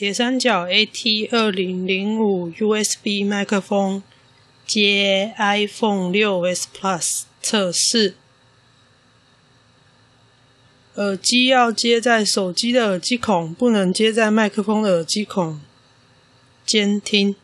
铁三角 a t 二零零五 usb 麦克风接 iphone 六 s plus 测试。耳机要接在手机的耳机孔不能接在麦克风的耳机孔监听。